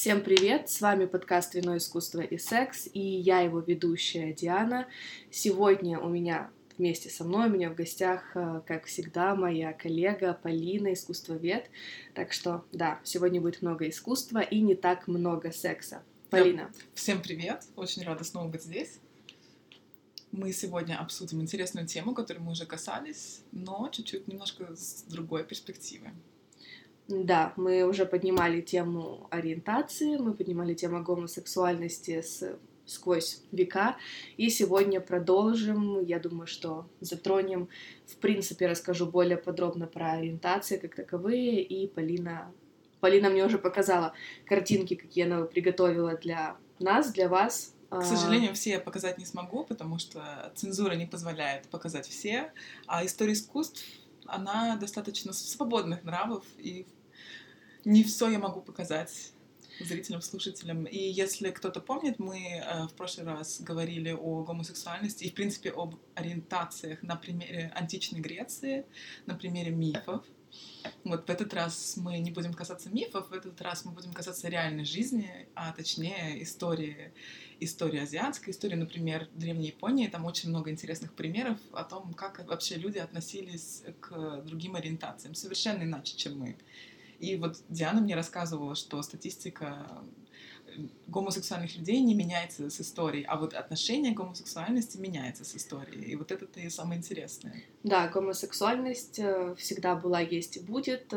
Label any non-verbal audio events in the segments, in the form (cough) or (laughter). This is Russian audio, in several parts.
Всем привет! С вами подкаст «Вино, искусство и секс» и я его ведущая Диана. Сегодня у меня вместе со мной, у меня в гостях, э, как всегда, моя коллега Полина, искусствовед. Так что, да, сегодня будет много искусства и не так много секса. Полина. Всем привет! Очень рада снова быть здесь. Мы сегодня обсудим интересную тему, которой мы уже касались, но чуть-чуть немножко с другой перспективы. Да, мы уже поднимали тему ориентации, мы поднимали тему гомосексуальности с сквозь века. И сегодня продолжим. Я думаю, что затронем, в принципе, расскажу более подробно про ориентации как таковые. И Полина, Полина мне уже показала картинки, какие она приготовила для нас, для вас. К а, сожалению, все я показать не смогу, потому что цензура не позволяет показать все. А история искусств, она достаточно свободных нравов, и не все я могу показать зрителям, слушателям. И если кто-то помнит, мы э, в прошлый раз говорили о гомосексуальности и, в принципе, об ориентациях на примере античной Греции, на примере мифов. Вот в этот раз мы не будем касаться мифов, в этот раз мы будем касаться реальной жизни, а точнее истории, истории азиатской, истории, например, Древней Японии. Там очень много интересных примеров о том, как вообще люди относились к другим ориентациям, совершенно иначе, чем мы. И вот Диана мне рассказывала, что статистика гомосексуальных людей не меняется с историей, а вот отношение к гомосексуальности меняется с историей. И вот это и самое интересное. Да, гомосексуальность э, всегда была, есть и будет.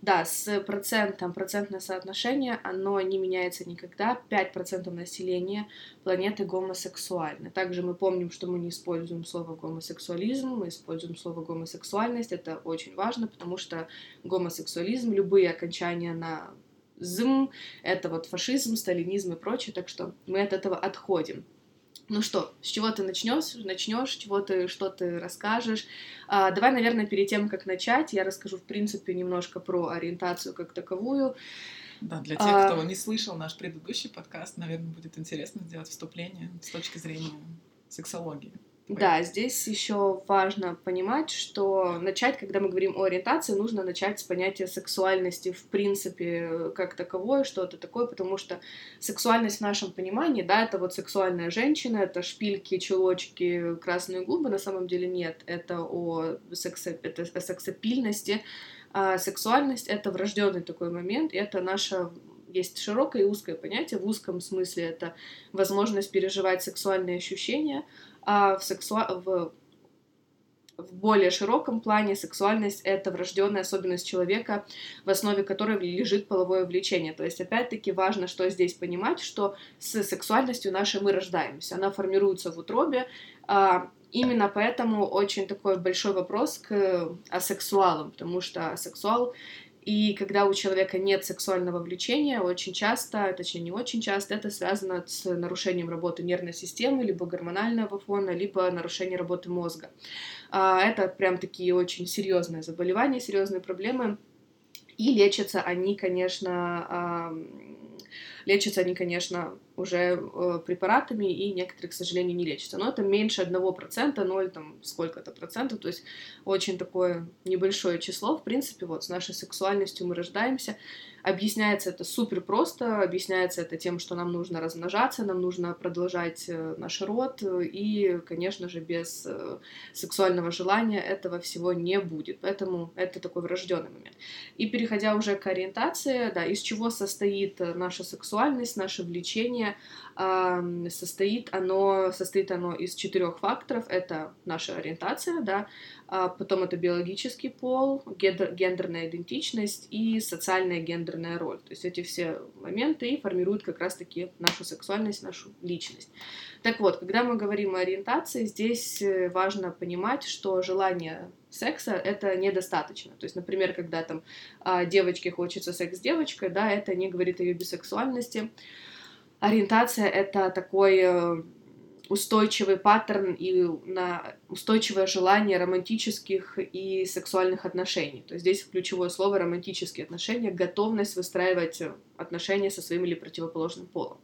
Да, с процентом, процентное соотношение, оно не меняется никогда. 5% населения планеты гомосексуальны. Также мы помним, что мы не используем слово гомосексуализм, мы используем слово гомосексуальность. Это очень важно, потому что гомосексуализм, любые окончания на зм, это вот фашизм, сталинизм и прочее, так что мы от этого отходим. Ну что, с чего ты начнешь? Начнешь, чего ты, что ты расскажешь? А, давай, наверное, перед тем, как начать, я расскажу, в принципе, немножко про ориентацию как таковую. Да, для тех, а... кто не слышал наш предыдущий подкаст, наверное, будет интересно сделать вступление с точки зрения сексологии. Да, здесь еще важно понимать, что начать, когда мы говорим о ориентации, нужно начать с понятия сексуальности в принципе как таковое, что это такое, потому что сексуальность в нашем понимании, да, это вот сексуальная женщина, это шпильки, чулочки, красные губы, на самом деле нет, это о, секс, это о сексапильности, а сексуальность — это врожденный такой момент, это наша есть широкое и узкое понятие. В узком смысле это возможность переживать сексуальные ощущения, а в, сексуа... в... в более широком плане сексуальность — это врожденная особенность человека, в основе которой лежит половое влечение. То есть, опять-таки, важно, что здесь понимать, что с сексуальностью нашей мы рождаемся. Она формируется в утробе, а Именно поэтому очень такой большой вопрос к асексуалам, потому что асексуал и когда у человека нет сексуального влечения, очень часто, точнее не очень часто, это связано с нарушением работы нервной системы, либо гормонального фона, либо нарушением работы мозга. А, это прям такие очень серьезные заболевания, серьезные проблемы. И лечатся они, конечно, Лечатся они, конечно, уже э, препаратами, и некоторые, к сожалению, не лечатся. Но это меньше 1%, 0 там сколько-то процентов, то есть очень такое небольшое число. В принципе, вот с нашей сексуальностью мы рождаемся, Объясняется это супер просто, объясняется это тем, что нам нужно размножаться, нам нужно продолжать э, наш род, и, конечно же, без э, сексуального желания этого всего не будет. Поэтому это такой врожденный момент. И переходя уже к ориентации, да, из чего состоит наша сексуальность, наше влечение, состоит оно, состоит оно из четырех факторов. Это наша ориентация, да, а потом это биологический пол, гендер, гендерная идентичность и социальная гендерная роль. То есть эти все моменты формируют как раз-таки нашу сексуальность, нашу личность. Так вот, когда мы говорим о ориентации, здесь э, важно понимать, что желание секса это недостаточно. То есть, например, когда там а, девочке хочется секс с девочкой, да, это не говорит о ее бисексуальности. Ориентация это такой э, устойчивый паттерн и на устойчивое желание романтических и сексуальных отношений. То есть здесь ключевое слово романтические отношения, готовность выстраивать отношения со своим или противоположным полом.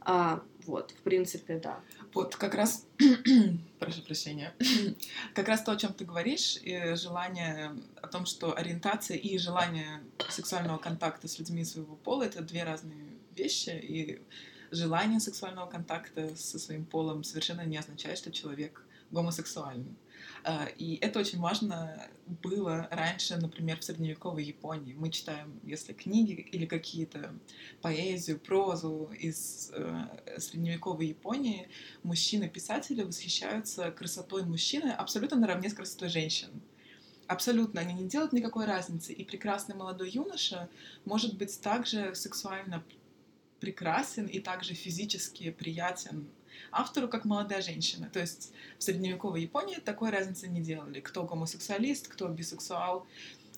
А, вот, в принципе, да. Вот как раз, (clears throat) прошу прощения, (clears throat) как раз то, о чем ты говоришь, желание о том, что ориентация и желание сексуального контакта с людьми своего пола это две разные вещи, и желание сексуального контакта со своим полом совершенно не означает, что человек гомосексуальный. А, и это очень важно было раньше, например, в средневековой Японии. Мы читаем, если книги или какие-то поэзию, прозу из э, средневековой Японии, мужчины-писатели восхищаются красотой мужчины абсолютно наравне с красотой женщин. Абсолютно, они не делают никакой разницы. И прекрасный молодой юноша может быть также сексуально прекрасен и также физически приятен автору, как молодая женщина. То есть в средневековой Японии такой разницы не делали. Кто гомосексуалист, кто бисексуал,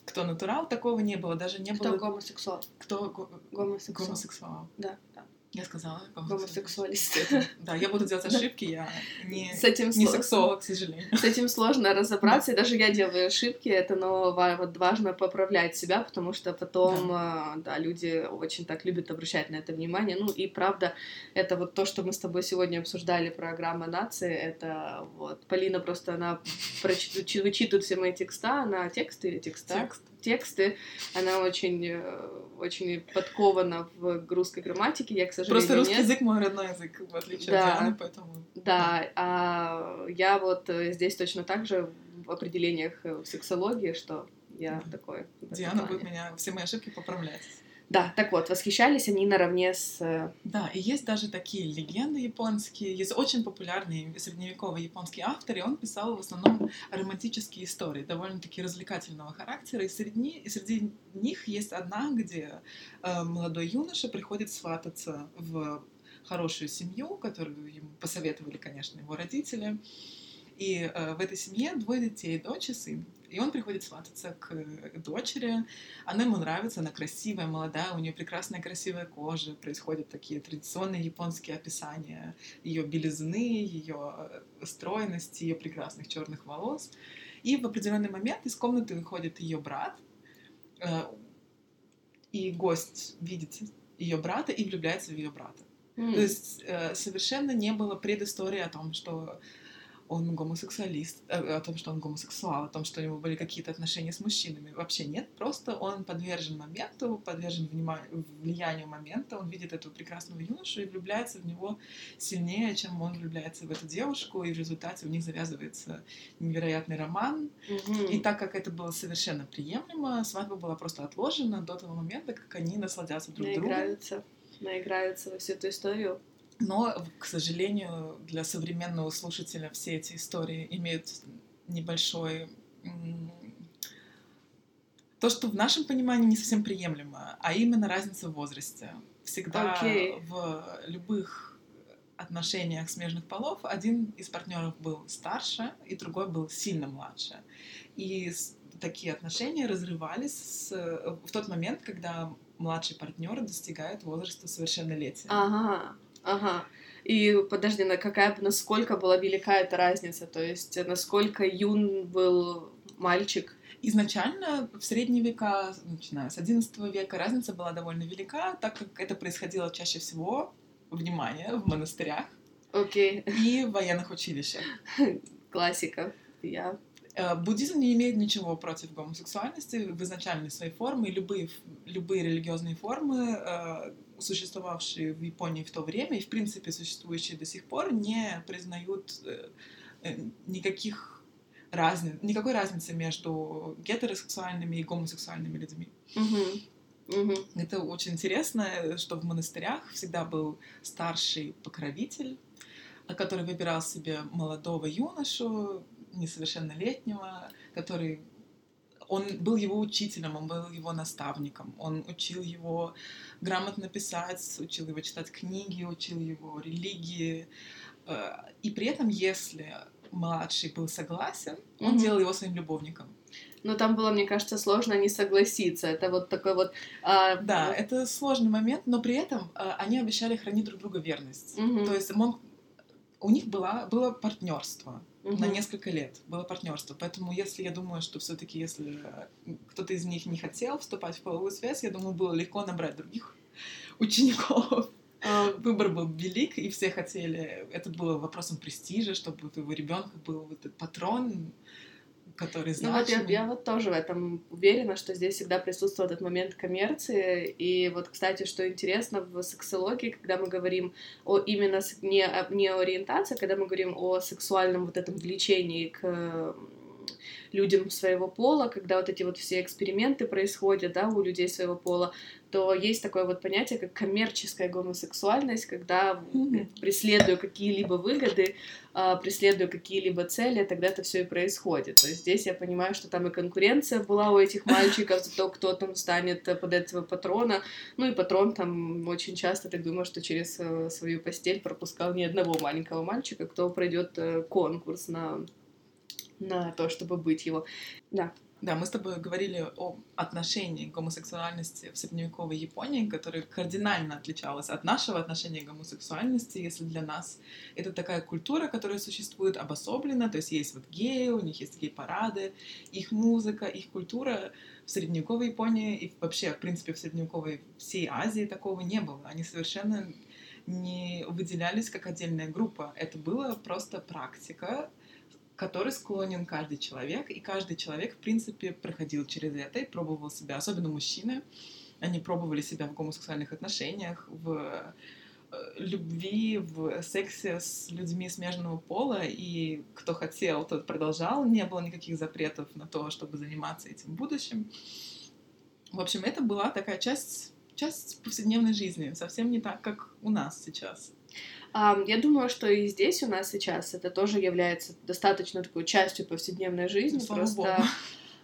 кто натурал, такого не было. Даже не кто было... гомосексуал? Кто го... гомосексуал? гомосексуал. Да, да. Я сказала гомосексуалист. Да, я буду делать (laughs) ошибки, я не, с этим не сексолог, к сожалению. С этим сложно разобраться, и даже я делаю ошибки, это, но вот важно поправлять себя, потому что потом, да. да, люди очень так любят обращать на это внимание. Ну и правда, это вот то, что мы с тобой сегодня обсуждали, программа нации, это вот, Полина просто, она вычитывает все мои текста, она тексты или текста? Текст тексты. Она очень, э, очень подкована в русской грамматике. Я, к сожалению, Просто русский нет. язык мой родной язык, в отличие Да. от Дианы, поэтому... Да, а я вот э, здесь точно так же в определениях э, в сексологии, что я такой. Диана будет меня все мои ошибки поправлять. Да, так вот, восхищались они наравне с... э, Да, и есть даже такие легенды японские. Есть очень популярный средневековый японский автор, и он писал в основном романтические истории, довольно-таки развлекательного характера. И среди, и среди них есть одна, где э, молодой юноша приходит свататься в хорошую семью, которую ему посоветовали, конечно, его родители. И э, в этой семье двое детей, дочь и сын. И он приходит свататься к э, дочери. Она ему нравится, она красивая, молодая, у нее прекрасная красивая кожа. Происходят такие традиционные японские описания ее белизны, ее э, стройности, ее прекрасных черных волос. И в определенный момент из комнаты выходит ее брат, э, и гость видит ее брата и влюбляется в ее брата. м, То есть э, совершенно не было предыстории о том, что он гомосексуалист, э, о том, что он гомосексуал, о том, что у него были какие-то отношения с мужчинами. Вообще нет, просто он подвержен моменту, подвержен влиянию момента, он видит этого прекрасного юношу и влюбляется в него сильнее, чем он влюбляется в эту девушку, и в результате у них завязывается невероятный роман. мгм. И так как это было совершенно приемлемо, свадьба была просто отложена до того момента, как они насладятся друг другом. наиграются, наиграются во всю эту историю. Но, к сожалению, для современного слушателя все эти истории имеют небольшой... То, что в нашем понимании не совсем приемлемо, а именно разница в возрасте. Всегда Окей. в любых отношениях смежных полов один из партнеров был старше, и другой был сильно младше. И такие отношения разрывались с- в тот момент, когда младший партнер достигает возраста совершеннолетия. Ага, ага. И подожди, на какая, насколько была велика эта разница? То есть, насколько юн был мальчик? Изначально в средние века, начиная с XI века, разница была довольно велика, так как это происходило чаще всего, внимание, в монастырях Окей, и в военных училищах. (laughs) классика. Я Э, Буддизм не имеет ничего против гомосексуальности в изначальной своей форме. и Любые, любые религиозные формы, э, существовавшие в Японии в то время и, в принципе, существующие до сих пор, не признают э, э, никаких разниц, никакой разницы между гетеросексуальными и гомосексуальными людьми. Мгм. Мгм. Это очень интересно, что в монастырях всегда был старший покровитель, который выбирал себе молодого юношу, несовершеннолетнего, который... Он был его учителем, он был его наставником, он учил его грамотно писать, учил его читать книги, учил его религии. Э, И при этом, если младший был согласен, он Мгм. делал его своим любовником. Но там было, мне кажется, сложно не согласиться. Это вот такой вот... а, Да, это сложный момент, но при этом э, они обещали хранить друг друга верность. Мгм. То есть он, у них была, было партнерство мгм. на несколько лет, было партнерство. Поэтому если я думаю, что все-таки если э, кто-то из них не хотел вступать в половую связь, я думаю, было легко набрать других (laughs) учеников. А, выбор был велик, и все хотели... Это было вопросом престижа, чтобы у твоего ребенка был вот этот патрон, который значимый. Ну вот я, я вот тоже в этом уверена, что здесь всегда присутствует этот момент коммерции. И вот, кстати, что интересно в сексологии, когда мы говорим о именно не, не ориентации, когда мы говорим о сексуальном вот этом влечении к людям своего пола, когда вот эти вот все эксперименты происходят, да, у людей своего пола, то есть такое вот понятие, как коммерческая гомосексуальность, когда преследуя какие-либо выгоды, а, преследуя какие-либо цели, тогда это все и происходит. То есть здесь я понимаю, что там и конкуренция была у этих мальчиков за то, кто там станет под этого патрона. Ну и патрон там очень часто, так думаю, что через э, свою постель пропускал ни одного маленького мальчика, кто пройдет э, конкурс на на то, чтобы быть его. Да. Да, мы с тобой говорили о отношении к гомосексуальности в средневековой Японии, которое кардинально отличалось от нашего отношения к гомосексуальности, если для нас это такая культура, которая существует обособленно, то есть есть вот геи, у них есть гей-парады, их музыка, их культура в средневековой Японии и вообще, в принципе, в средневековой всей Азии такого не было. Они совершенно не выделялись как отдельная группа. Это была просто практика который склонен каждый человек, и каждый человек, в принципе, проходил через это и пробовал себя, особенно мужчины, они пробовали себя в гомосексуальных отношениях, в э, любви, в сексе с людьми смежного пола, и кто хотел, тот продолжал, не было никаких запретов на то, чтобы заниматься этим в будущем. В общем, это была такая часть, часть повседневной жизни, совсем не так, как у нас сейчас. Я думаю, что и здесь у нас сейчас это тоже является достаточно такой частью повседневной жизни. Ну, Просто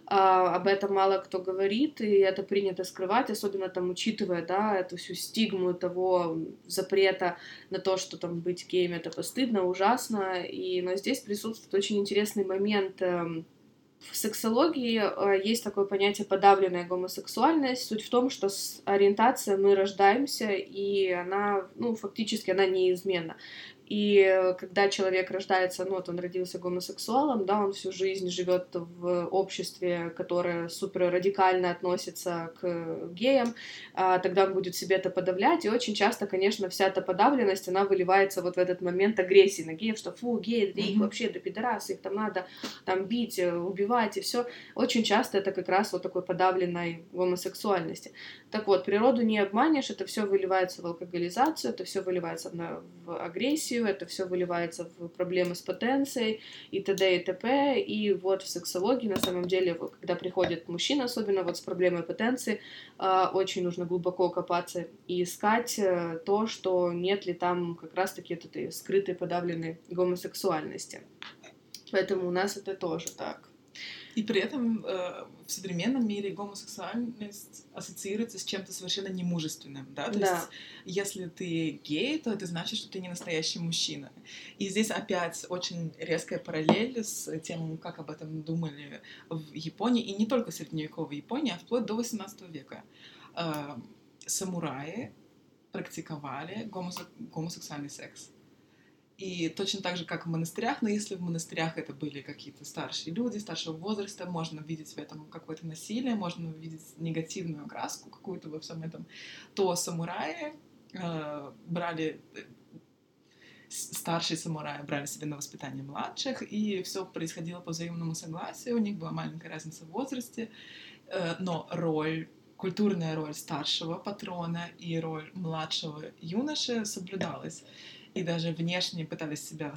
а, об этом мало кто говорит, и это принято скрывать, особенно там учитывая, да, эту всю стигму того запрета на то, что там быть геем это постыдно, ужасно, и, но здесь присутствует очень интересный момент эм, в сексологии э, есть такое понятие подавленная гомосексуальность. Суть в том, что с ориентацией мы рождаемся, и она, ну, фактически она неизменна. И когда человек рождается, ну вот он родился гомосексуалом, да, он всю жизнь живет в обществе, которое супер радикально относится к геям, а, тогда он будет себе это подавлять, и очень часто, конечно, вся эта подавленность, она выливается вот в этот момент агрессии на геев, что фу, геи, да их вообще, да пидорасы, их там надо там бить, убивать, и все. Очень часто это как раз вот такой подавленной гомосексуальности. Так вот, природу не обманешь, это все выливается в алкоголизацию, это все выливается в агрессию, депрессию, это все выливается в проблемы с потенцией и т.д. и т.п. И вот в сексологии, на самом деле, когда приходит мужчина, особенно вот с проблемой потенции, а, очень нужно глубоко копаться и искать э, то, что нет ли там как раз-таки этой скрытой подавленной гомосексуальности. Поэтому у нас это тоже так. И при этом э, в современном мире гомосексуальность ассоциируется с чем-то совершенно немужественным, да? То да. есть, если ты гей, то это значит, что ты не настоящий мужчина. И здесь опять очень резкая параллель с тем, как об этом думали в Японии, и не только средневековой Японии, а вплоть до 18 века. Э, самураи практиковали гомосексуальный секс. И точно так же, как в монастырях, но если в монастырях это были какие-то старшие люди, старшего возраста, можно видеть в этом какое-то насилие, можно видеть негативную окраску какую-то во всем этом, то самураи э, брали э, старшие самураи брали себе на воспитание младших, и все происходило по взаимному согласию, у них была маленькая разница в возрасте, э, но роль культурная роль старшего патрона и роль младшего юноши соблюдалась и даже внешне пытались себя,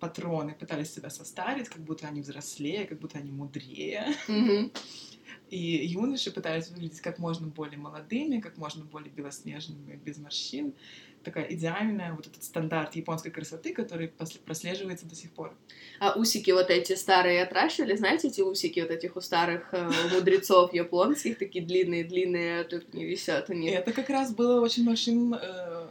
патроны пытались себя состарить, как будто они взрослее, как будто они мудрее. Mm-hmm. И юноши пытались выглядеть как можно более молодыми, как можно более белоснежными, без морщин. Такая идеальная вот этот стандарт японской красоты, который прослеживается до сих пор. А усики вот эти старые отращивали, знаете, эти усики вот этих у старых э, мудрецов японских, такие длинные-длинные, тут не висят они. Это как раз было очень большим э,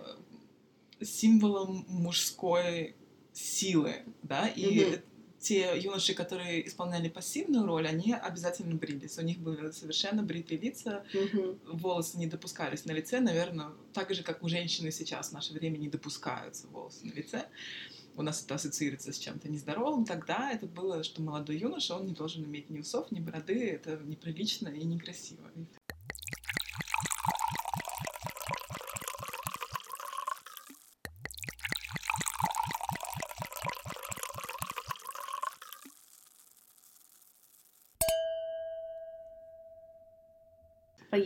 символом мужской силы, да, и mm-hmm. те юноши, которые исполняли пассивную роль, они обязательно брились. У них были совершенно бритые лица, mm-hmm. волосы не допускались на лице, наверное, так же, как у женщины сейчас в наше время не допускаются волосы на лице. У нас это ассоциируется с чем-то нездоровым. Тогда это было, что молодой юноша, он не должен иметь ни усов, ни бороды, это неприлично и некрасиво.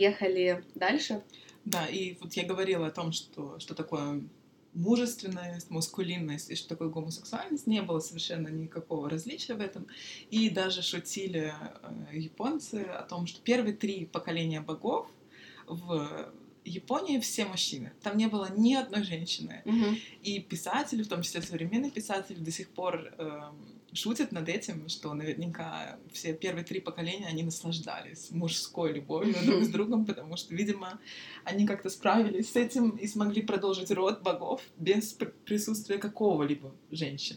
Поехали дальше. Да, и вот я говорила о том, что, что такое мужественность, мускулинность и что такое гомосексуальность, не было совершенно никакого различия в этом. И даже шутили э, японцы о том, что первые три поколения богов в Японии все мужчины. Там не было ни одной женщины. Мгм. И писатели, в том числе современные писатели, до сих пор эм, шутят над этим, что наверняка все первые три поколения, они наслаждались мужской любовью друг с другом, потому что, видимо, они как-то справились с этим и смогли продолжить род богов без пр- присутствия какого-либо женщин.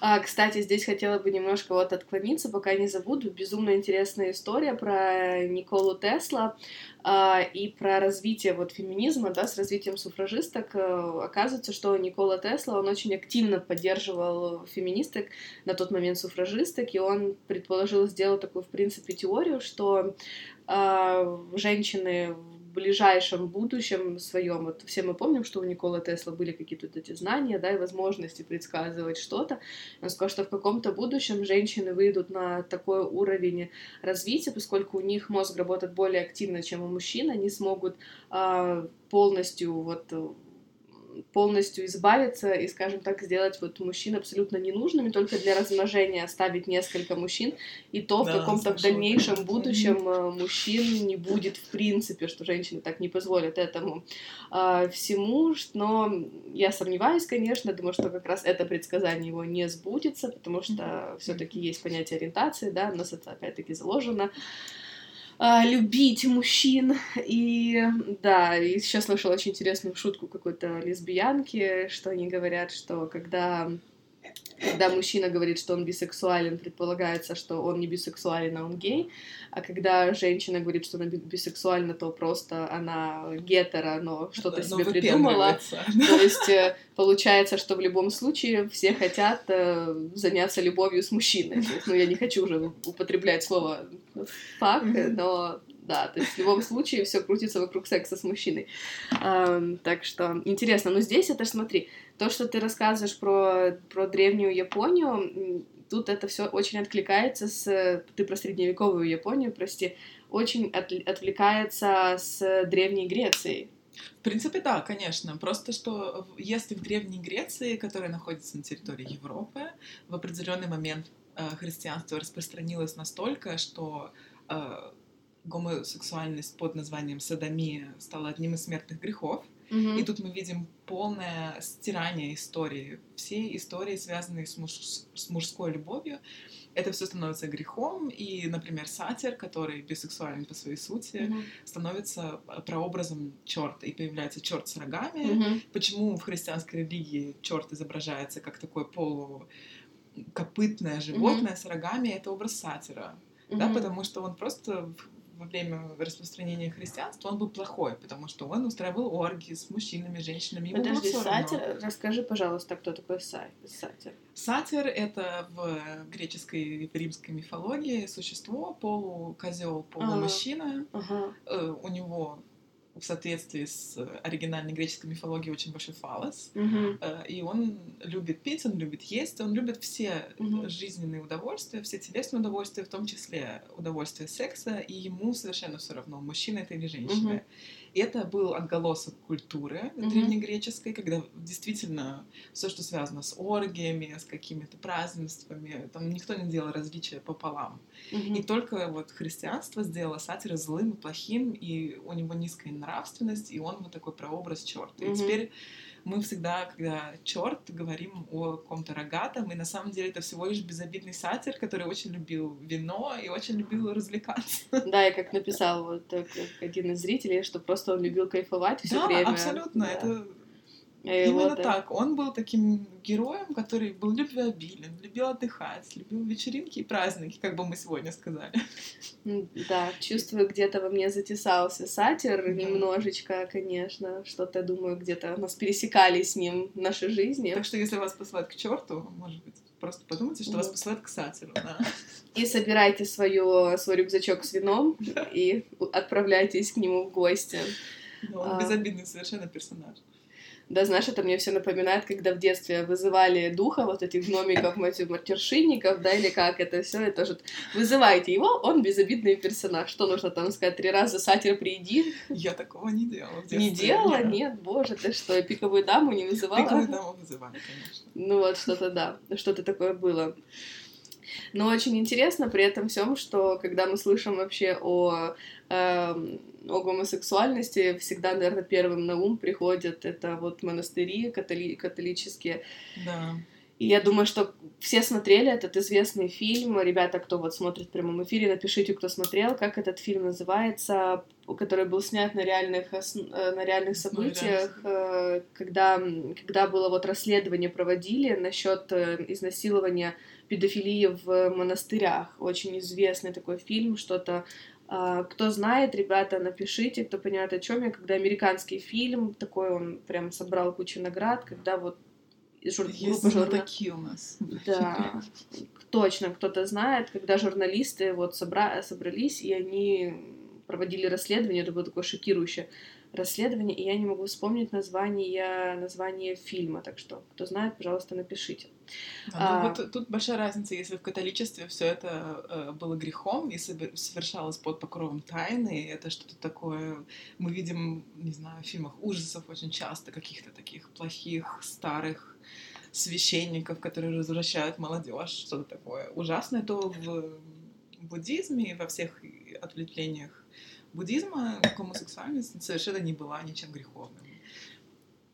А, кстати, здесь хотела бы немножко вот отклониться, пока не забуду. Безумно интересная история про Николу Тесла а, и про развитие вот феминизма, да, с развитием суфражисток. Э, Оказывается, что Никола Тесла, он очень активно поддерживал феминисток, на тот момент суфражисток, и он предположил, сделал такую, в принципе, теорию, что а, женщины ближайшем будущем своем, вот все мы помним, что у Николы Тесла были какие-то вот эти знания, да, и возможности предсказывать что-то. Он сказал, что в каком-то будущем женщины выйдут на такой уровень развития, поскольку у них мозг работает более активно, чем у мужчин, они смогут а, полностью вот э, полностью избавиться и, скажем так, сделать вот мужчин абсолютно ненужными, только для размножения оставить несколько мужчин, и то в Да, каком-то в слышала дальнейшем будущем э, мужчин не будет в принципе, что женщины так не позволят этому а, всему, но я сомневаюсь, конечно, думаю, что как раз это предсказание его не сбудется, потому что все-таки есть понятие ориентации, да, у нас это опять-таки заложено, а, любить мужчин. И да, и сейчас слышала очень интересную шутку какой-то лесбиянки, что они говорят, что когда когда мужчина говорит, что он бисексуален, предполагается, что он не бисексуален, а он гей. А когда женщина говорит, что она би- бисексуальна, то просто она гетера, но что-то себе но придумала. То есть э, получается, что в любом случае все хотят э, заняться любовью с мужчиной. Ну, я не хочу уже употреблять слово фак, но да, то есть в любом случае все крутится вокруг секса с мужчиной. Так что интересно. Но здесь это смотри, то, что ты рассказываешь про, про древнюю Японию, тут это все очень откликается с... Ты про средневековую Японию, прости, очень отли- отвлекается с Древней Грецией. В принципе, да, конечно. Просто что если в Древней Греции, которая находится на территории Европы, в определенный момент э, христианство распространилось настолько, что э, гомосексуальность под названием садомия стала одним из смертных грехов. Мгм. И тут мы видим полное стирание истории. Все истории, связанные с, муж- с мужской любовью, это все становится грехом. И, например, сатир, который бисексуален по своей сути, Мгм. становится э, прообразом черта, и появляется черт с рогами. Мгм. Почему в христианской религии черт изображается как такое полукопытное животное с рогами? Это образ сатира, да, Мгм. потому что он просто во время распространения христианства он был плохой, потому что он устраивал оргии с мужчинами, женщинами. Ему Подожди, сатир, расскажи, пожалуйста, кто такой са- сатир. Сатир — это в греческой и римской мифологии существо, полукозел, полумужчина. Ага. Э, У него в соответствии с оригинальной греческой мифологией очень большой фалос. Э, И он любит пить, он любит есть, он любит все Мгм. жизненные удовольствия, все телесные удовольствия, в том числе удовольствие секса, и ему совершенно все равно, мужчина это или женщина. Мгм. И это был отголосок культуры Мгм. древнегреческой, когда действительно все, что связано с оргиями, с какими-то празднествами, там никто не делал различия пополам. Мгм. И только вот христианство сделало сатира злым и плохим, и у него низкая нравственность, и он вот такой прообраз черта. И Мгм. теперь мы всегда, когда черт, говорим о каком-то рогатом, и на самом деле это всего лишь безобидный сатир, который очень любил вино и очень любил развлекаться. Да, и как написал вот э, один из зрителей, что просто он любил кайфовать все да, время. абсолютно. Да. Это И именно вот, так. Он был таким героем, который был любвеобилен, любил отдыхать, любил вечеринки и праздники, как бы мы сегодня сказали. Да, чувствую, где-то во мне затесался сатир Да. немножечко, конечно. Что-то, думаю, где-то у нас пересекались с ним наши жизни. Так что если вас посылают к черту, может быть, просто подумайте, что вас Мгм. посылают к сатиру. да. И собирайте свою, свой рюкзачок с вином и у- отправляйтесь к нему в гости. Но он А. безобидный совершенно персонаж. Да, знаешь, это мне все напоминает, когда в детстве вызывали духа вот этих гномиков, (laughs) матершинников, да, или как это все, это же вызывайте его, он безобидный персонаж. Что нужно там сказать? Три раза сатир приди. Я такого не делала. Не делала? Нет, боже, ты что, пиковую даму не вызывала? Пиковую даму вызывали, конечно. Ну вот, что-то да, что-то такое было. Но очень интересно при этом всем, что когда мы слышим вообще о, э, о гомосексуальности, всегда, наверное, первым на ум приходят это вот монастыри католи католические. Да. И я думаю, что все смотрели этот известный фильм. Ребята, кто вот смотрит в прямом эфире, напишите, кто смотрел, как этот фильм называется, который был снят на реальных, э, на реальных событиях, ну, когда, когда было вот расследование проводили насчет э, изнасилования педофилии в монастырях. Очень известный такой фильм, что-то а, кто знает, ребята, напишите, кто понимает, о чем я, когда американский фильм, такой он прям собрал кучу наград, когда вот жур... Есть группа журна... такие у нас. Да, точно, кто-то знает, когда журналисты вот собра... собрались, и они проводили расследование, это было такое шокирующее расследование, и я не могу вспомнить название, название фильма, так что, кто знает, пожалуйста, напишите. А, ну, а, вот тут большая разница, если в католичестве все это э, было грехом и совершалось под покровом тайны, это что-то такое, мы видим, не знаю, в фильмах ужасов очень часто, каких-то таких плохих, старых священников, которые развращают молодежь, что-то такое ужасное, то в буддизме и во всех ответвлениях буддизма гомосексуальность совершенно не была ничем греховным.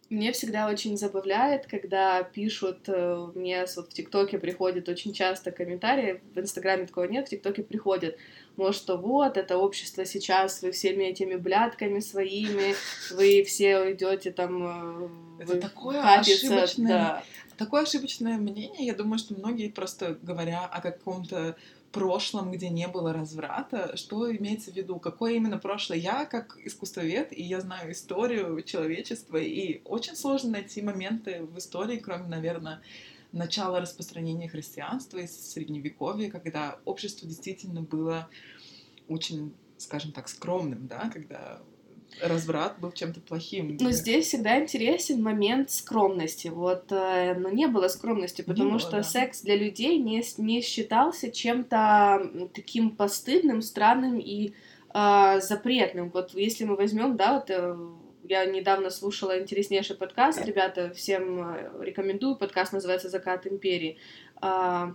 Мне всегда очень забавляет, когда пишут, э, мне вот в ТикТоке приходят очень часто комментарии, в Инстаграме такого нет, в ТикТоке приходят, может, что вот, это общество сейчас, вы всеми этими блядками своими, вы все идете там... Э, это такое ошибочное, да. такое ошибочное мнение, я думаю, что многие просто говоря о каком-то прошлом, где не было разврата, что имеется в виду, какое именно прошлое. Я как искусствовед, и я знаю историю человечества, и очень сложно найти моменты в истории, кроме, наверное, начала распространения христианства из Средневековья, когда общество действительно было очень, скажем так, скромным, да, когда разврат был чем-то плохим. Но здесь всегда интересен момент скромности. Вот, э, но не было скромности, потому было, что да. секс для людей не, не считался чем-то таким постыдным, странным и э, запретным. Вот если мы возьмем, да, вот э, я недавно слушала интереснейший подкаст, ребята, всем э, рекомендую, подкаст называется «Закат империи». А,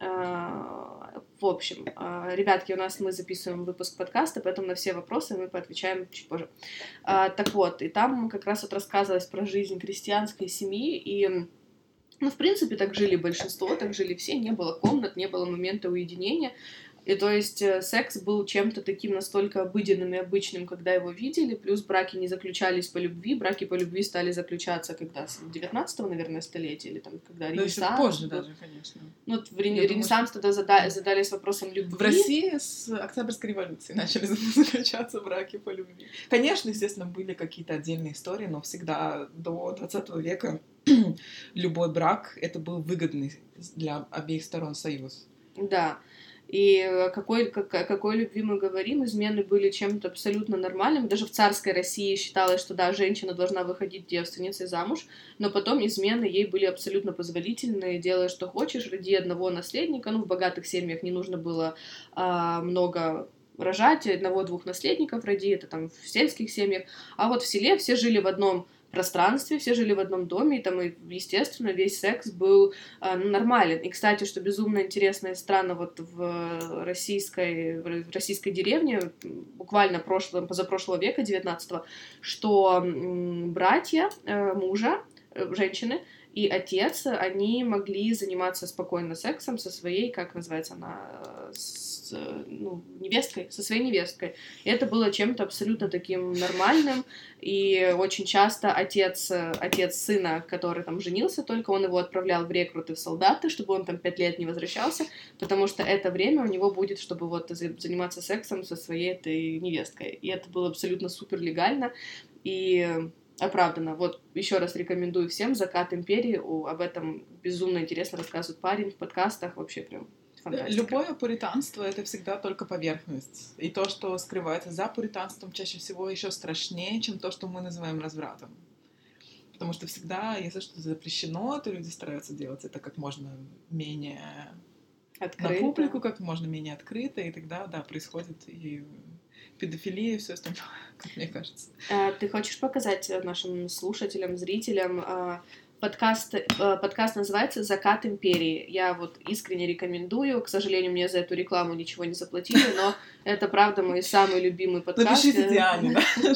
а, в общем, а, ребятки, у нас мы записываем выпуск подкаста, поэтому на все вопросы мы поотвечаем чуть позже. А, так вот, и там как раз вот рассказывалось про жизнь крестьянской семьи, и ну, в принципе, так жили большинство, так жили все, не было комнат, не было момента уединения. И то есть э, секс был чем-то таким настолько обыденным и обычным, когда его видели, плюс браки не заключались по любви, браки по любви стали заключаться когда? С 19 наверное, столетия, или там, когда да, Ренессанс... еще позже был. даже, конечно. Ну, вот в Рен... Ренессанс думаю, тогда зада... задались вопросом любви. В России с Октябрьской революции (laughs) начали (laughs) заключаться браки по любви. Конечно, естественно, были какие-то отдельные истории, но всегда до 20 века (clears throat) любой брак — это был выгодный для обеих сторон союз. Да. И о какой, как, какой любви мы говорим, измены были чем-то абсолютно нормальным. Даже в царской России считалось, что да, женщина должна выходить девственницей замуж, но потом измены ей были абсолютно позволительны, делай, что хочешь, ради одного наследника. Ну, в богатых семьях не нужно было а, много рожать, одного-двух наследников ради, это там в сельских семьях. А вот в селе все жили в одном пространстве, все жили в одном доме, и там, и, естественно, весь секс был э, нормален. И, кстати, что безумно интересно и странно, вот в российской, в российской деревне, буквально прошлого, позапрошлого века, 19 что э, братья э, мужа, э, женщины, и отец, они могли заниматься спокойно сексом со своей, как называется она, с, ну, невесткой, со своей невесткой. И это было чем-то абсолютно таким нормальным, и очень часто отец, отец сына, который там женился только, он его отправлял в рекруты в солдаты, чтобы он там пять лет не возвращался, потому что это время у него будет, чтобы вот заниматься сексом со своей этой невесткой. И это было абсолютно супер легально, и оправдано. Вот еще раз рекомендую всем «Закат империи». О, об этом безумно интересно рассказывает парень в подкастах. Вообще прям фантастика. Любое пуританство — это всегда только поверхность. И то, что скрывается за пуританством, чаще всего еще страшнее, чем то, что мы называем развратом. Потому что всегда, если что-то запрещено, то люди стараются делать это как можно менее открыто. на публику, как можно менее открыто, и тогда, да, происходит и педофилия и все остальное, (laughs) как мне кажется. А, ты хочешь показать нашим слушателям, зрителям а, подкаст, э, подкаст называется «Закат империи». Я вот искренне рекомендую. К сожалению, мне за эту рекламу ничего не заплатили, но (laughs) это, правда, мой самый любимый подкаст. Напишите Диане, да?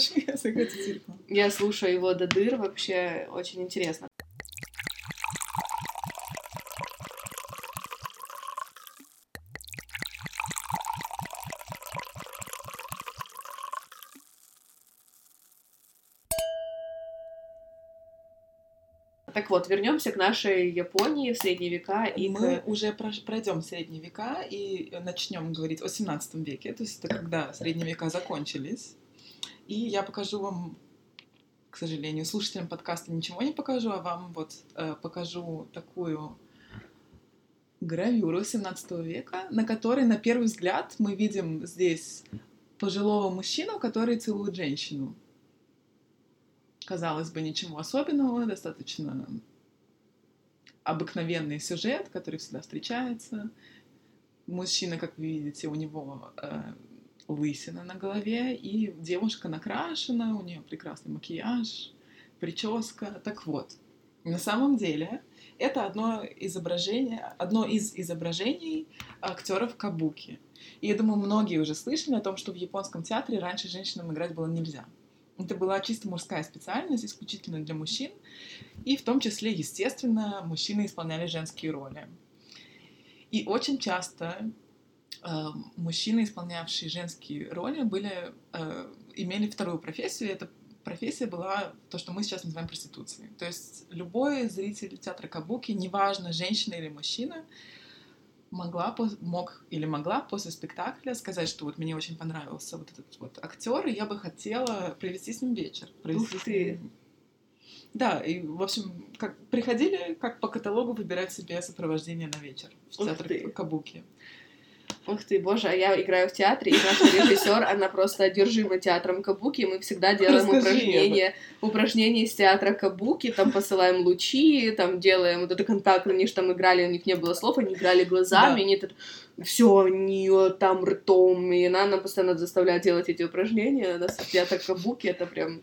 (laughs) Я слушаю его до дыр, вообще очень интересно. Так вот, вернемся к нашей Японии в средние века. И Мы к... уже пройдем средние века и начнем говорить о 17 веке, то есть это когда средние века закончились. И я покажу вам, к сожалению, слушателям подкаста ничего не покажу, а вам вот э, покажу такую гравюру 17 века, на которой, на первый взгляд, мы видим здесь пожилого мужчину, который целует женщину. Казалось бы, ничего особенного, достаточно обыкновенный сюжет, который всегда встречается. Мужчина, как вы видите, у него э, лысина на голове, и девушка накрашена, у нее прекрасный макияж, прическа. Так вот, на самом деле это одно изображение, одно из изображений актеров Кабуки. И я думаю, многие уже слышали о том, что в японском театре раньше женщинам играть было нельзя. Это была чисто мужская специальность, исключительно для мужчин. И в том числе, естественно, мужчины исполняли женские роли. И очень часто э, мужчины, исполнявшие женские роли, были, э, имели вторую профессию. Эта профессия была то, что мы сейчас называем проституцией. То есть любой зритель театра Кабуки, неважно, женщина или мужчина, могла, мог или могла после спектакля сказать, что вот мне очень понравился вот этот вот актер, и я бы хотела провести с ним вечер. Провести Ух ты! Да, и, в общем, как приходили, как по каталогу выбирать себе сопровождение на вечер в театре Кабуки. Ух ты, боже, а я играю в театре, и наша режиссер, она просто одержима театром Кабуки, и мы всегда делаем Расскажи упражнения, упражнения из театра Кабуки, там посылаем лучи, там делаем вот это контакт, они же там играли, у них не было слов, они играли глазами, да. они это все нее там ртом, и она нам постоянно заставляет делать эти упражнения, у нас театр Кабуки, это прям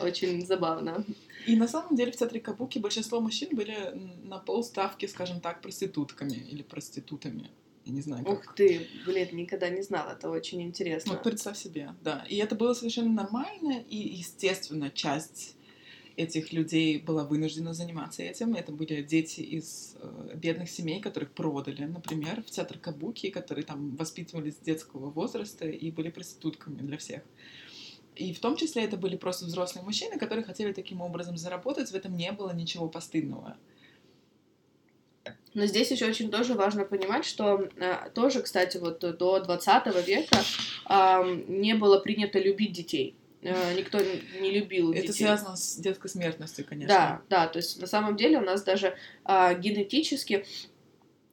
очень забавно. И на самом деле в театре Кабуки большинство мужчин были на полставки, скажем так, проститутками или проститутами. Я не знаю, как... Ух ты, блин, никогда не знала, это очень интересно. Вот представь себе, да. И это было совершенно нормально, и, естественно, часть этих людей была вынуждена заниматься этим. Это были дети из э, бедных семей, которых продали, например, в театр Кабуки, которые там воспитывались с детского возраста и были проститутками для всех. И в том числе это были просто взрослые мужчины, которые хотели таким образом заработать, в этом не было ничего постыдного. Но здесь еще очень тоже важно понимать, что э, тоже, кстати, вот до 20 века э, не было принято любить детей. Э, никто не любил детей. Это связано с детской смертностью, конечно. Да, да, то есть на самом деле у нас даже э, генетически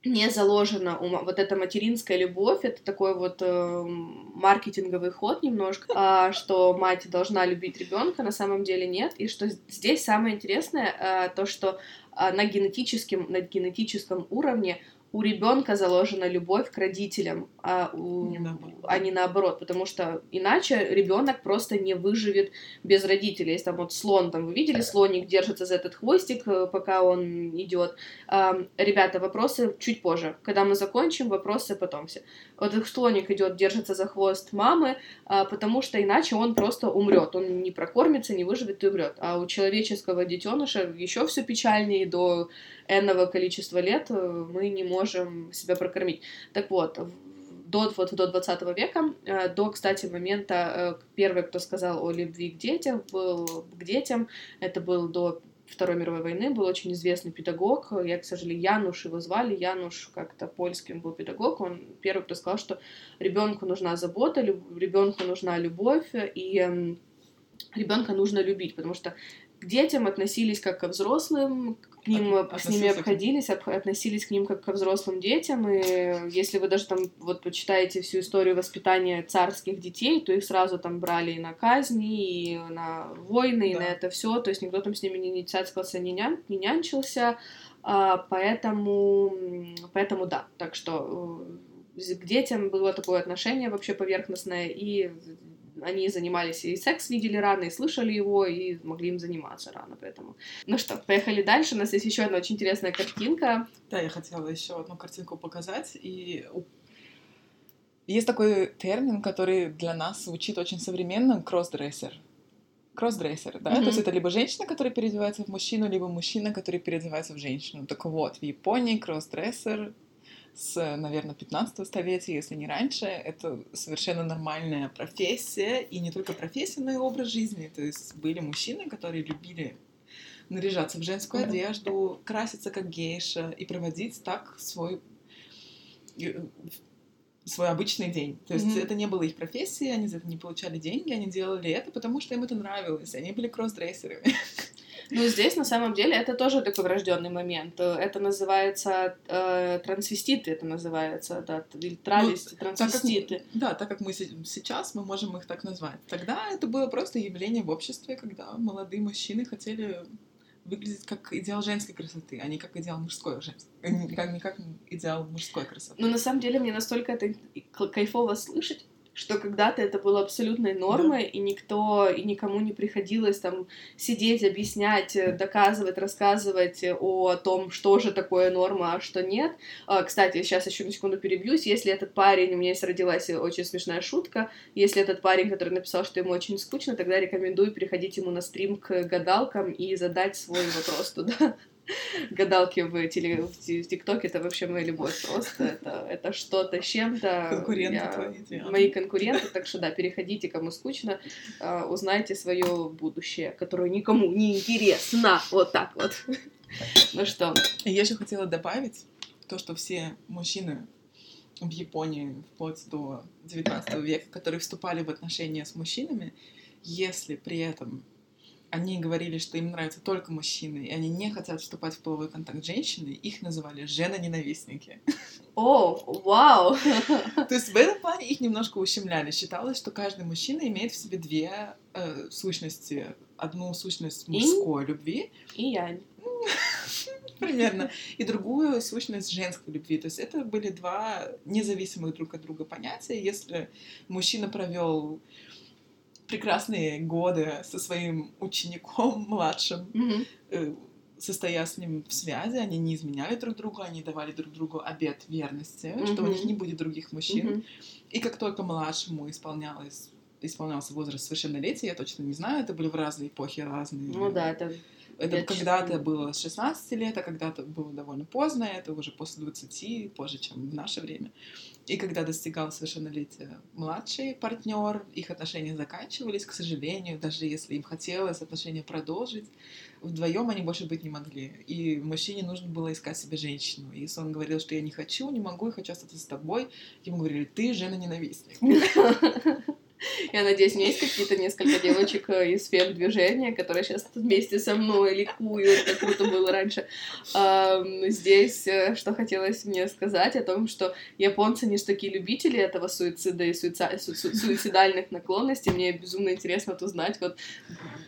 не заложена вот эта материнская любовь, это такой вот э, маркетинговый ход немножко, э, что мать должна любить ребенка, на самом деле нет, и что здесь самое интересное э, то, что а, на генетическом, на генетическом уровне у ребенка заложена любовь к родителям, а, у, не а не наоборот, потому что иначе ребенок просто не выживет без родителей. Если там вот слон, там вы видели, слоник держится за этот хвостик, э, пока он идет. А, ребята, вопросы чуть позже. Когда мы закончим, вопросы потом все. Вот этот слоник идет, держится за хвост мамы, а, потому что иначе он просто умрет. Он не прокормится, не выживет и умрет. А у человеческого детеныша еще все печальнее до энного количества лет э, мы не можем себя прокормить. Так вот, до, вот, до 20 века, э, до, кстати, момента, э, первый, кто сказал о любви к детям, был к детям, это был до Второй мировой войны, был очень известный педагог, я, к сожалению, Януш его звали, Януш как-то польским был педагог, он первый, кто сказал, что ребенку нужна забота, ребенку нужна любовь, и ребенка нужно любить, потому что к детям относились как ко взрослым, к ним От, с ними обходились, об, относились к ним как ко взрослым детям, и если вы даже там вот почитаете всю историю воспитания царских детей, то их сразу там брали и на казни, и на войны, и да. на это все, то есть никто там с ними не, не цацкался, не, нян, не нянчился, а, поэтому, поэтому да, так что э, к детям было такое отношение вообще поверхностное, и они занимались и секс видели рано, и слышали его, и могли им заниматься рано, поэтому. Ну что, поехали дальше. У нас есть еще одна очень интересная картинка. Да, я хотела еще одну картинку показать, и есть такой термин, который для нас звучит очень современно — кроссдрессер. Кроссдрессер, да? Mm-hmm. То есть это либо женщина, которая переодевается в мужчину, либо мужчина, который переодевается в женщину. Так вот, в Японии кроссдрессер с, наверное, 15 столетия, если не раньше, это совершенно нормальная профессия, и не только профессия, но и образ жизни. То есть были мужчины, которые любили наряжаться в женскую одежду, краситься как гейша и проводить так свой э, свой обычный день. То есть mm-hmm. это не было их профессией, они за это не получали деньги, они делали это, потому что им это нравилось, они были кроссдрессерами. (laughs) Ну, здесь на самом деле это тоже такой врожденный момент. Это называется э, трансвеститы, это называется, да, или травести, ну, трансвеститы. Так как, да, так как мы сейчас, мы можем их так назвать. Тогда это было просто явление в обществе, когда молодые мужчины хотели выглядеть как идеал женской красоты, а не как идеал мужской женской, не как, не как идеал мужской красоты. Ну, на самом деле, мне настолько это кайфово слышать, что когда-то это было абсолютной нормой, да. и никто и никому не приходилось там сидеть, объяснять, э, доказывать, рассказывать о том, что же такое норма, а что нет. А, кстати, сейчас еще на секунду перебьюсь. Если этот парень, у меня есть родилась очень смешная шутка, если этот парень, который написал, что ему очень скучно, тогда рекомендую приходить ему на стрим к гадалкам и задать свой вопрос туда. Гадалки в, теле, в ТикТоке это вообще моя любовь просто. Это, это что-то с чем-то. Конкуренты я, твои. Мои конкуренты, так что да, переходите, кому скучно, uh, узнайте свое будущее, которое никому не интересно. Вот так вот. ну что? Я еще хотела добавить то, что все мужчины в Японии вплоть до 19 века, которые вступали в отношения с мужчинами, если при этом они говорили, что им нравятся только мужчины, и они не хотят вступать в половой контакт с женщиной, их называли жена-ненавистники. О, вау! (laughs) То есть в этом плане их немножко ущемляли. Считалось, что каждый мужчина имеет в себе две э, сущности. Одну сущность мужской любви. И янь. (laughs) Примерно. И другую сущность женской любви. То есть это были два независимых друг от друга понятия. Если мужчина провел прекрасные годы со своим учеником (laughs) младшим, mm-hmm. состоя с ним в связи, они не изменяли друг другу, они давали друг другу обет верности, mm-hmm. что у них не будет других мужчин. Mm-hmm. И как только младшему исполнялось исполнялся возраст совершеннолетия, я точно не знаю, это были в разные эпохи разные. Ну да, это это когда-то было с 16 лет, а когда-то было довольно поздно, это уже после 20, позже, чем в наше время. И когда достигал совершеннолетия младший партнер, их отношения заканчивались, к сожалению, даже если им хотелось отношения продолжить, вдвоем они больше быть не могли. И мужчине нужно было искать себе женщину. И если он говорил, что я не хочу, не могу, я хочу остаться с тобой, ему говорили, ты жена-ненавистник. (laughs) Я надеюсь, у меня есть какие-то несколько девочек э, из фем-движения, которые сейчас вместе со мной ликуют, как круто было раньше. Здесь э, что хотелось мне сказать о том, что японцы не такие любители этого суицида и суици... су суицидальных наклонностей. Мне безумно интересно вот узнать, вот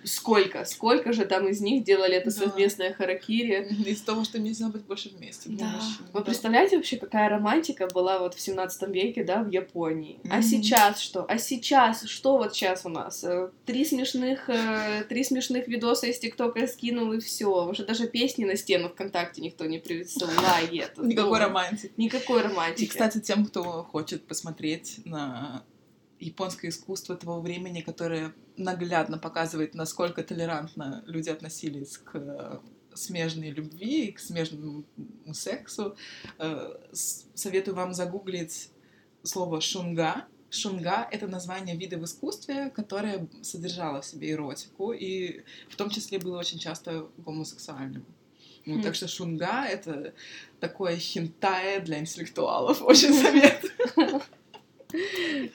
сколько, сколько же там из них делали это да. совместное харакири. Из того, что нельзя быть больше вместе. Да. Вы да. представляете вообще, какая романтика была вот в 17 веке, да, в Японии? Mm-hmm. А сейчас что? А сейчас сейчас, что вот сейчас у нас? Э, три смешных, э, три смешных видоса из ТикТока скинул, и все. Уже даже песни на стену ВКонтакте никто не присылает. (laughs) Никакой романтики. Никакой романтики. И, кстати, тем, кто хочет посмотреть на японское искусство того времени, которое наглядно показывает, насколько толерантно люди относились к смежной любви, к смежному сексу, э, советую вам загуглить слово «шунга», Шунга — это название вида в искусстве, которое содержало в себе эротику, и в том числе было очень часто гомосексуальным. Ну, mm. Так что шунга — это такое хинтае для интеллектуалов. (laughs) Очень советую.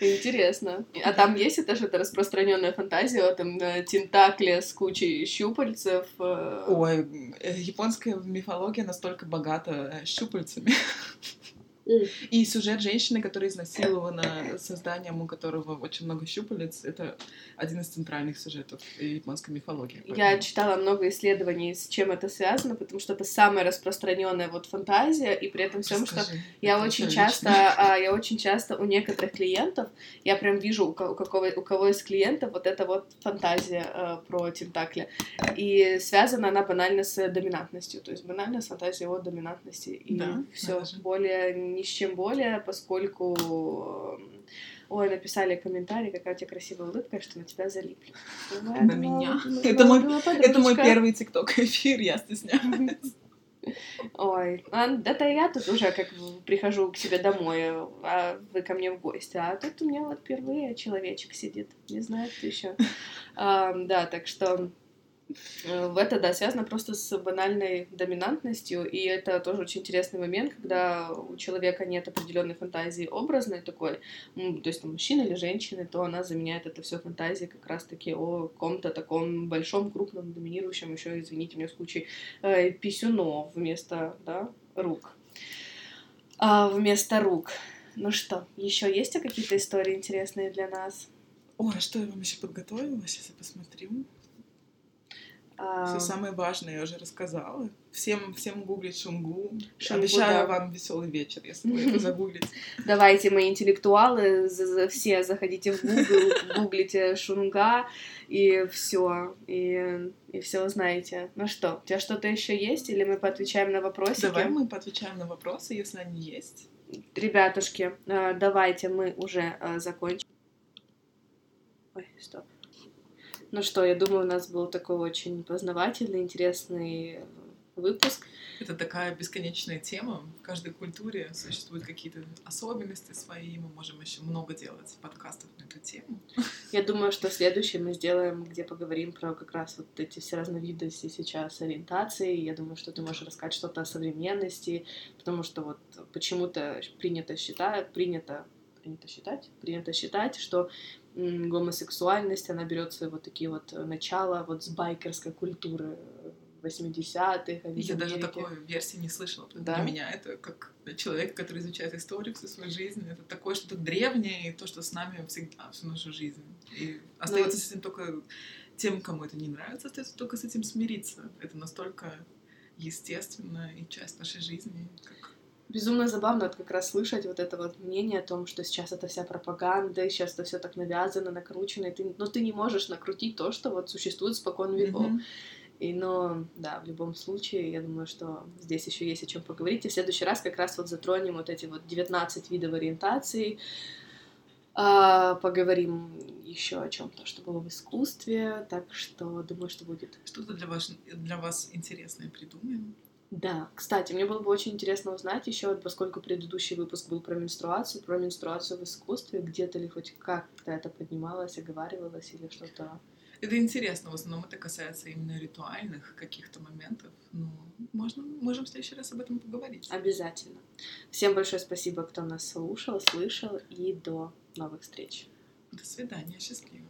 Интересно. А там есть это же распространенная фантазия, там тентакли с кучей щупальцев. Э. Ой, э, японская мифология настолько богата щупальцами. (laughs) И сюжет женщины, которая изнасилована созданием, у которого очень много щупалец, это один из центральных сюжетов японской мифологии. Я читала много исследований, с чем это связано, потому что это самая распространенная вот фантазия, и при этом всем, что я очень часто, а, я очень часто у некоторых клиентов, я прям вижу у кого, у кого, из клиентов вот эта вот фантазия э, про тентакли, и связана она банально с доминантностью, то есть банально с фантазией о доминантности, и да, все более ни с чем более, поскольку Ой, написали комментарий, какая у тебя красивая улыбка, что на тебя залипли. На меня? Это мой, это мой первый тикток эфир, я стесняюсь. Ой, а, это я тут уже как прихожу к себе домой, а вы ко мне в гости. А тут у меня вот впервые человечек сидит. Не знаю, кто еще. А, да, так что Э, это, да, связано просто с банальной доминантностью, и это тоже очень интересный момент, когда у человека нет определенной фантазии образной такой, то есть там, мужчина или женщина, то она заменяет это все фантазией как раз-таки о ком-то таком большом, крупном, доминирующем, еще, извините меня, случай, э, писюно вместо, да, рук. А, вместо рук. Ну что, еще есть какие-то истории интересные для нас? Ой, а что я вам еще подготовила? Сейчас я посмотрю. Все самое важное я уже рассказала. Всем, всем гуглить Шунгу. Шунгу Обещаю да. вам веселый вечер, если вы (laughs) это загуглите. Давайте, мои интеллектуалы, все заходите в Google, гуглите Шунга, и все, и, и все узнаете. Ну что, у тебя что-то еще есть, или мы поотвечаем на вопросы? Давай мы поотвечаем на вопросы, если они есть. Ребятушки, э, давайте мы уже э, закончим. Ой, стоп. Ну что, я думаю, у нас был такой очень познавательный, интересный выпуск. Это такая бесконечная тема. В каждой культуре существуют какие-то особенности свои. Мы можем еще много делать подкастов на эту тему. Я думаю, что следующее мы сделаем, где поговорим про как раз вот эти все разновидности сейчас ориентации. Я думаю, что ты можешь рассказать что-то о современности, потому что вот почему-то принято считать, принято принято считать, принято считать, что гомосексуальность, она берет свои вот такие вот э, начала вот с байкерской культуры 80-х. Я даже такой версии не слышала. Да? Для меня это как человек, который изучает историю всю свою жизнь. Это такое что-то древнее, и то, что с нами всегда, всю нашу жизнь. И остается ну, с этим только тем, кому это не нравится, остается только с этим смириться. Это настолько естественно и часть нашей жизни, как безумно забавно вот как раз слышать вот это вот мнение о том, что сейчас это вся пропаганда, сейчас это все так навязано, накручено, и ты, но ты не можешь накрутить то, что вот существует спокон веков. Mm-hmm. И, но, да, в любом случае, я думаю, что здесь еще есть о чем поговорить. И в следующий раз как раз вот затронем вот эти вот 19 видов ориентации, а, поговорим еще о чем-то, что было в искусстве, так что думаю, что будет. Что-то для вас, для вас интересное придумаем. Да, кстати, мне было бы очень интересно узнать еще, поскольку предыдущий выпуск был про менструацию, про менструацию в искусстве, где-то ли хоть как-то это поднималось, оговаривалось или что-то. Это интересно, в основном это касается именно ритуальных каких-то моментов. Ну, можно, можем в следующий раз об этом поговорить. Обязательно. Всем большое спасибо, кто нас слушал, слышал, и до новых встреч. До свидания, счастливо.